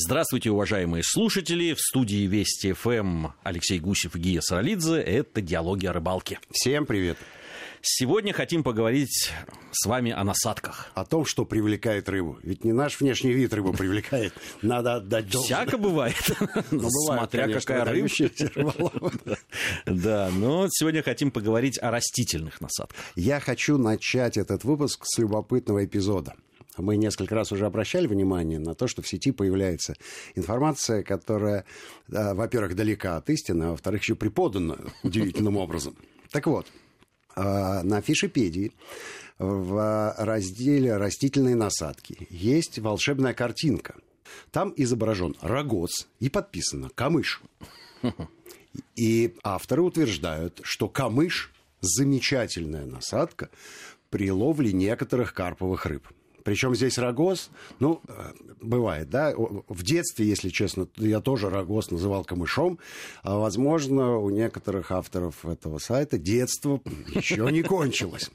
Здравствуйте, уважаемые слушатели. В студии Вести ФМ Алексей Гусев и Гия Саралидзе. Это «Диалоги о рыбалке». Всем привет. Сегодня хотим поговорить с вами о насадках. О том, что привлекает рыбу. Ведь не наш внешний вид рыбу привлекает. Надо отдать должное. Всяко бывает. Ну, Смотря какая рыба. Да, но сегодня хотим поговорить о растительных насадках. Я хочу начать этот выпуск с любопытного эпизода. Мы несколько раз уже обращали внимание на то, что в сети появляется информация, которая, во-первых, далека от истины, а во-вторых, еще преподана удивительным образом. Так вот, а, на Фишипедии в разделе «Растительные насадки» есть волшебная картинка. Там изображен рогоз и подписано «Камыш». И авторы утверждают, что камыш – замечательная насадка при ловле некоторых карповых рыб. Причем здесь рогоз, ну, э, бывает, да, в детстве, если честно, я тоже рогоз называл камышом, а, возможно, у некоторых авторов этого сайта детство еще не кончилось.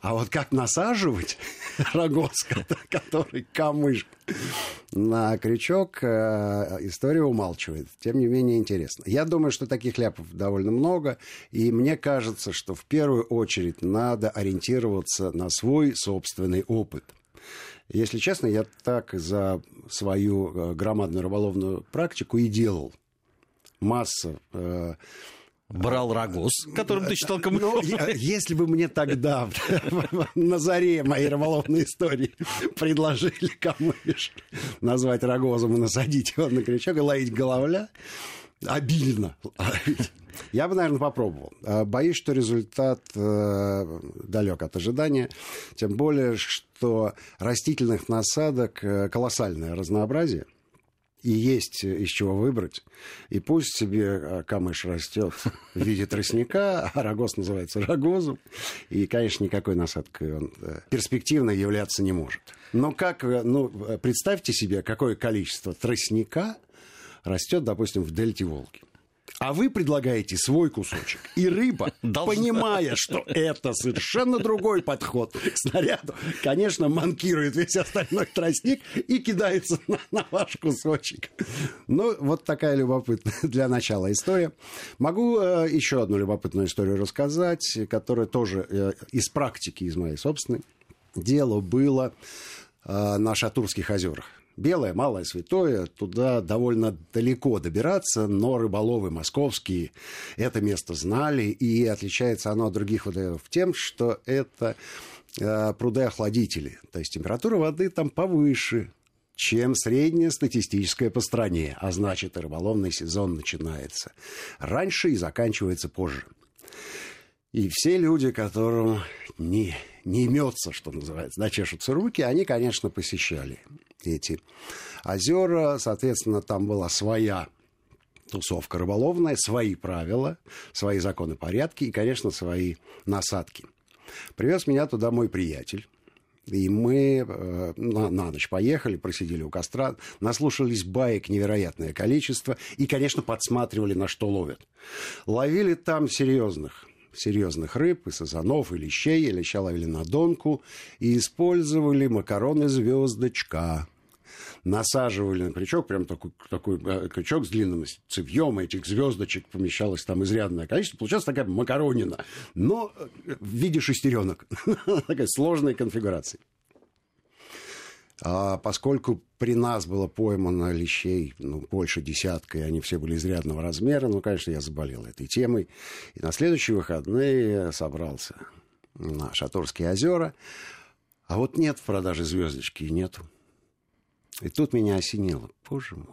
А вот как насаживать рогоз, который камыш, на крючок, э, история умалчивает. Тем не менее, интересно. Я думаю, что таких ляпов довольно много, и мне кажется, что в первую очередь надо ориентироваться на свой собственный опыт – если честно, я так за свою э, громадную рыболовную практику и делал. Масса э, Брал рогоз, которым ты считал камышом. Ну, если бы мне тогда, на заре моей рыболовной истории, предложили камыш назвать рогозом и насадить его на крючок и ловить головля, обильно я бы, наверное, попробовал. А, боюсь, что результат э, далек от ожидания. Тем более, что растительных насадок э, колоссальное разнообразие. И есть из чего выбрать. И пусть себе э, камыш растет в виде тростника, а рогоз называется рогозом. И, конечно, никакой насадкой он перспективно являться не может. Но как, ну, представьте себе, какое количество тростника растет, допустим, в дельте Волги. А вы предлагаете свой кусочек. И рыба, понимая, что это совершенно другой подход к снаряду, конечно, манкирует весь остальной тростник и кидается на, на ваш кусочек. Ну, вот такая любопытная для начала история. Могу э, еще одну любопытную историю рассказать, которая тоже э, из практики, из моей собственной. Дело было э, на Шатурских озерах. Белое, Малое Святое, туда довольно далеко добираться, но рыболовы московские это место знали, и отличается оно от других водоемов тем, что это э, пруды-охладители, то есть температура воды там повыше, чем средняя статистическая по стране, а значит и рыболовный сезон начинается раньше и заканчивается позже. И все люди, которым не, не имется, что называется, да, чешутся руки, они, конечно, посещали эти озера. Соответственно, там была своя тусовка рыболовная, свои правила, свои законы порядки и, конечно, свои насадки. Привез меня туда мой приятель. И мы э, на, на ночь поехали, просидели у костра, наслушались баек невероятное количество и, конечно, подсматривали, на что ловят. Ловили там серьезных серьезных рыб, и сазанов, и лещей, и леща ловили на донку, и использовали макароны звездочка. Насаживали на крючок, прям такой, такой э, крючок с длинным цевьем, этих звездочек помещалось там изрядное количество. Получалась такая макаронина, но э, в виде шестеренок. Такая сложная конфигурация. А поскольку при нас было поймано лещей ну, больше десятка, и они все были изрядного размера, ну, конечно, я заболел этой темой. И на следующие выходные собрался на Шаторские озера. А вот нет в продаже звездочки, и нету. И тут меня осенило. Боже мой,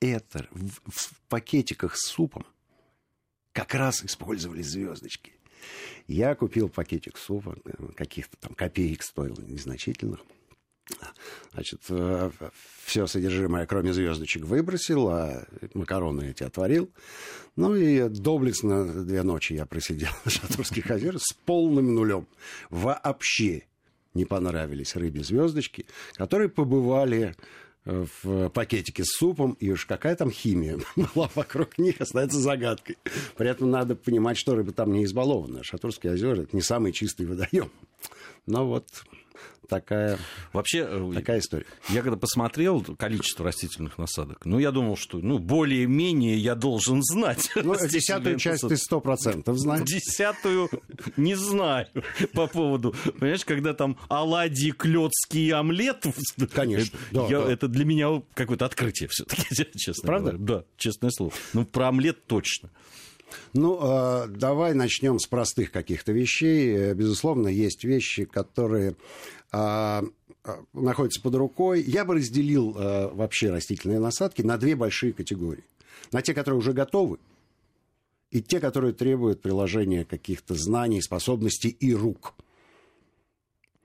это в, в пакетиках с супом как раз использовали звездочки. Я купил пакетик супа, каких-то там копеек стоил, незначительных. Значит, э, все содержимое, кроме звездочек, выбросил, а макароны эти отварил. Ну и доблестно две ночи я просидел на Шатурских озерах с полным нулем. Вообще не понравились рыбе звездочки, которые побывали э, в пакетике с супом, и уж какая там химия была вокруг них, остается загадкой. При этом надо понимать, что рыба там не избалованная. Шатурские озера – это не самый чистый водоем. Ну вот такая, Вообще, э, такая история. я когда посмотрел количество растительных насадок, ну, я думал, что, ну, более-менее я должен знать. Ну, десятую часть ты сто процентов знаешь. Десятую не знаю по поводу, понимаешь, когда там оладьи, клетский омлет. Конечно, это, да, я- да. это для меня какое-то открытие все-таки, честно Правда? говоря. Да, честное слово. Ну, про омлет точно. Ну, э, давай начнем с простых каких-то вещей. Э, Безусловно, есть вещи, которые а, а, находятся под рукой. Я бы разделил вообще растительные насадки на две большие категории. На те, которые уже готовы, и те, которые требуют приложения каких-то знаний, способностей и рук.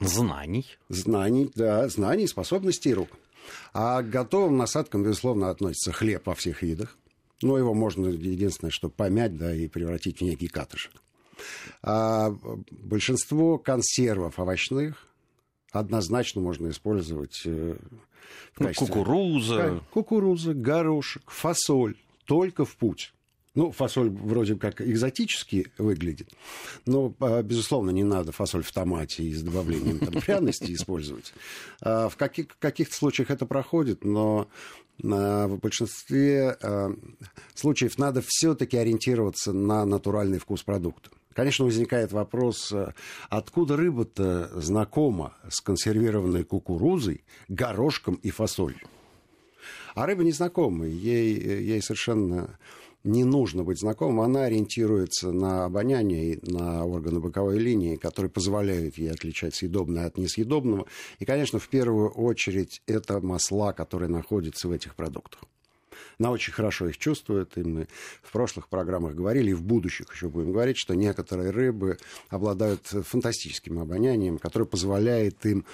Знаний. Знаний, да, знаний, способностей и рук. А к готовым насадкам, безусловно, относится хлеб во всех видах. Но его можно, единственное, что помять, да, и превратить в некий катышек. А большинство консервов овощных однозначно можно использовать э, в Ну, качестве... кукуруза. Ка- Кукуруза, горошек, фасоль. Только в путь. Ну, фасоль вроде как экзотически выглядит, но, а, безусловно, не надо фасоль в томате и с добавлением там, пряностей использовать. А, В каких- каких-то случаях это проходит, но а, в большинстве случаев надо все-таки ориентироваться на натуральный вкус продукта. Конечно, возникает вопрос, откуда рыба-то знакома с консервированной кукурузой, горошком и фасолью? А рыба незнакомая, ей, ей совершенно не нужно быть знакомым, она ориентируется на обоняние и на органы боковой линии, которые позволяют ей отличать съедобное от несъедобного. И, конечно, в первую очередь это масла, которые находятся в этих продуктах. Она очень хорошо их чувствует, и мы в прошлых программах говорили, и в будущих еще будем говорить, что некоторые рыбы обладают фантастическим обонянием, которое позволяет им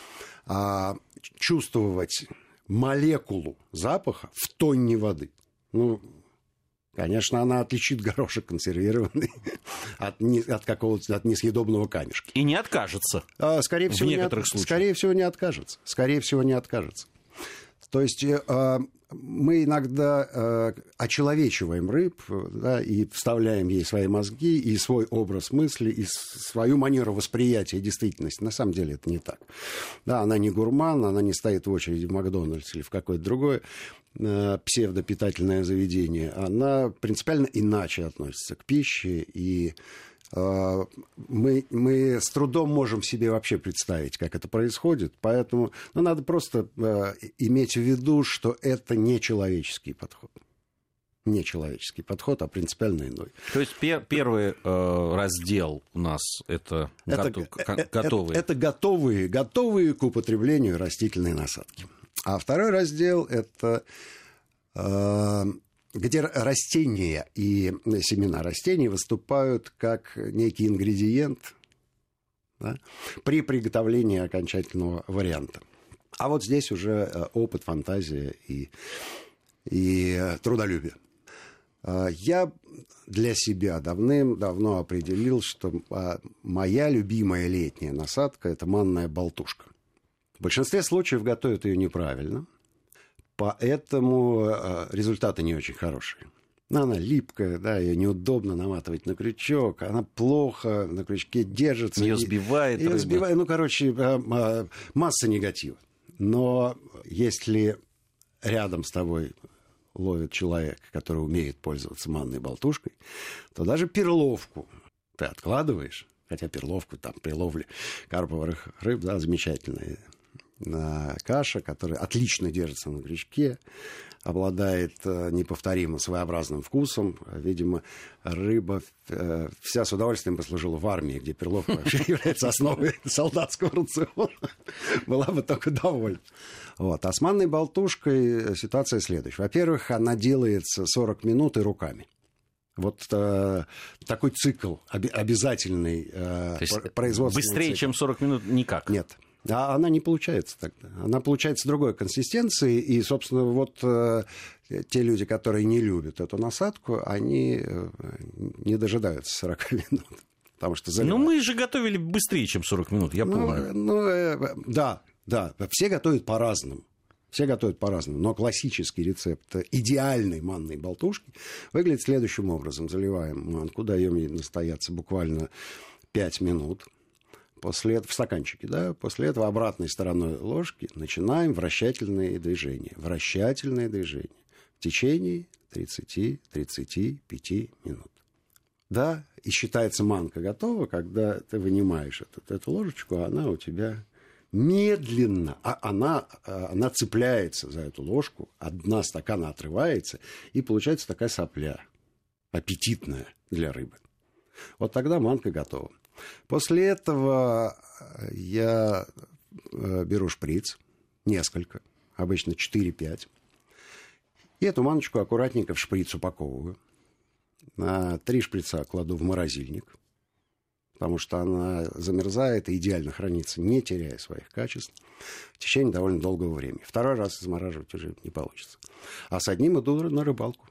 а, чувствовать молекулу запаха в тонне воды. Ну, конечно, она отличит горошек консервированный от, не- от какого-то от несъедобного камешка. И не откажется. А, Скорее В всего, не некоторых от- случаях. Скорее всего, не откажется. Скорее всего, не откажется. То есть э, а, мы иногда э, очеловечиваем рыб да, и вставляем ей свои мозги и свой образ мысли, и свою манеру восприятия действительности. На самом деле это не так. Да, она не гурман, она не стоит в очереди в Макдональдс или в какое-то другое э, псевдопитательное заведение. Она принципиально иначе относится к пище и мы, мы с трудом можем себе вообще представить, как это происходит, поэтому ну, надо просто э, иметь в виду, что это не человеческий подход. Не человеческий подход, а принципиально иной. То есть пер- первый э, раздел у нас это, Это, гото- ко- э, готовые. Это, это готовые, готовые к употреблению растительные насадки. А второй раздел это э, где растения и семена растений выступают как некий ингредиент да, при приготовлении окончательного варианта. А вот здесь уже э, опыт, фантазия и, и э, трудолюбие. А, Я для себя давным-давно определил, что моя любимая летняя насадка – это манная болтушка. В большинстве случаев готовят ее неправильно, поэтому а, результаты не очень хорошие. Она липкая, да, ее неудобно наматывать на крючок, она плохо на крючке держится. Ее сбивает Ее рыба. сбивает, ну, короче, а, а, масса негатива. Но если рядом с тобой ловит человек, который умеет пользоваться манной болтушкой, то даже перловку ты откладываешь, хотя перловку там при ловле карповых рыб, да, замечательная каша, которая отлично держится на крючке, обладает э, неповторимым своеобразным вкусом. Видимо, рыба э, вся с удовольствием послужила в армии, где перловка вообще является основой солдатского рациона. Была бы только довольна. Вот. А с манной болтушкой ситуация следующая. Во-первых, она делается 40 минут и руками. Вот э, такой цикл обязательный э, То есть пр- производственный быстрее, цикл. чем 40 минут, никак. Нет. А она не получается тогда. Она получается другой консистенции. И, собственно, вот э, те люди, которые не любят эту насадку, они э, не дожидаются 40 минут. Потому что Ну, заливают. мы же готовили быстрее, чем 40 минут, я Ну, э, ну, э, да, да. Все готовят по-разному. Все готовят по-разному. Но классический рецепт идеальной манной болтушки выглядит следующим образом. Заливаем манку, даем ей настояться буквально 5 минут. После этого в стаканчике, да, после этого обратной стороной ложки начинаем вращательные движения. Вращательные движения в течение 30-35 минут. Да, и считается манка готова, когда ты вынимаешь эту, эту ложечку, она у тебя медленно, а она, а, она цепляется за эту ложку, одна стакана отрывается, и получается такая сопля, аппетитная для рыбы. Вот тогда манка готова. После этого э, я э, беру шприц, несколько, обычно 4-5, и эту маночку аккуратненько в шприц упаковываю. На три шприца кладу в морозильник, потому что она замерзает и идеально хранится, не теряя своих качеств, в течение довольно долгого времени. Второй раз замораживать уже не получится. А с одним иду на рыбалку.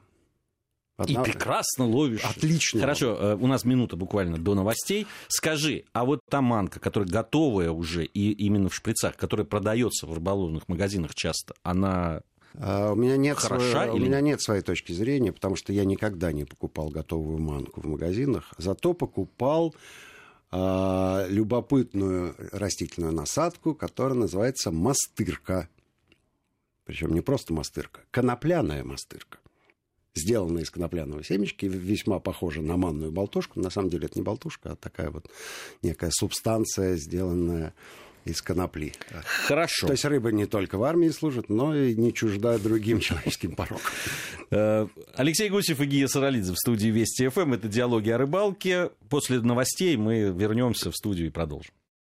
Одна... И прекрасно ловишь. Отлично. Хорошо, э, у нас минута буквально до новостей. Скажи, а вот та манка, которая готовая уже и именно в шприцах, которая продается в рыболовных магазинах часто, она а, у меня нет Хороша своей, или... У меня нет своей точки зрения, потому что я никогда не покупал готовую манку в магазинах. Зато покупал э, любопытную растительную насадку, которая называется мастырка. Причем не просто мастырка, конопляная мастырка сделана из конопляного семечки, весьма похожа на манную болтушку. На самом деле это не болтушка, а такая вот некая субстанция, сделанная из конопли. Хорошо. То есть рыба не только в армии служит, но и не чужда другим человеческим порокам. Э, Алексей Гусев и Гия Саралидзе в студии Вести ФМ. Это «Диалоги о рыбалке». После новостей мы вернемся в студию и продолжим.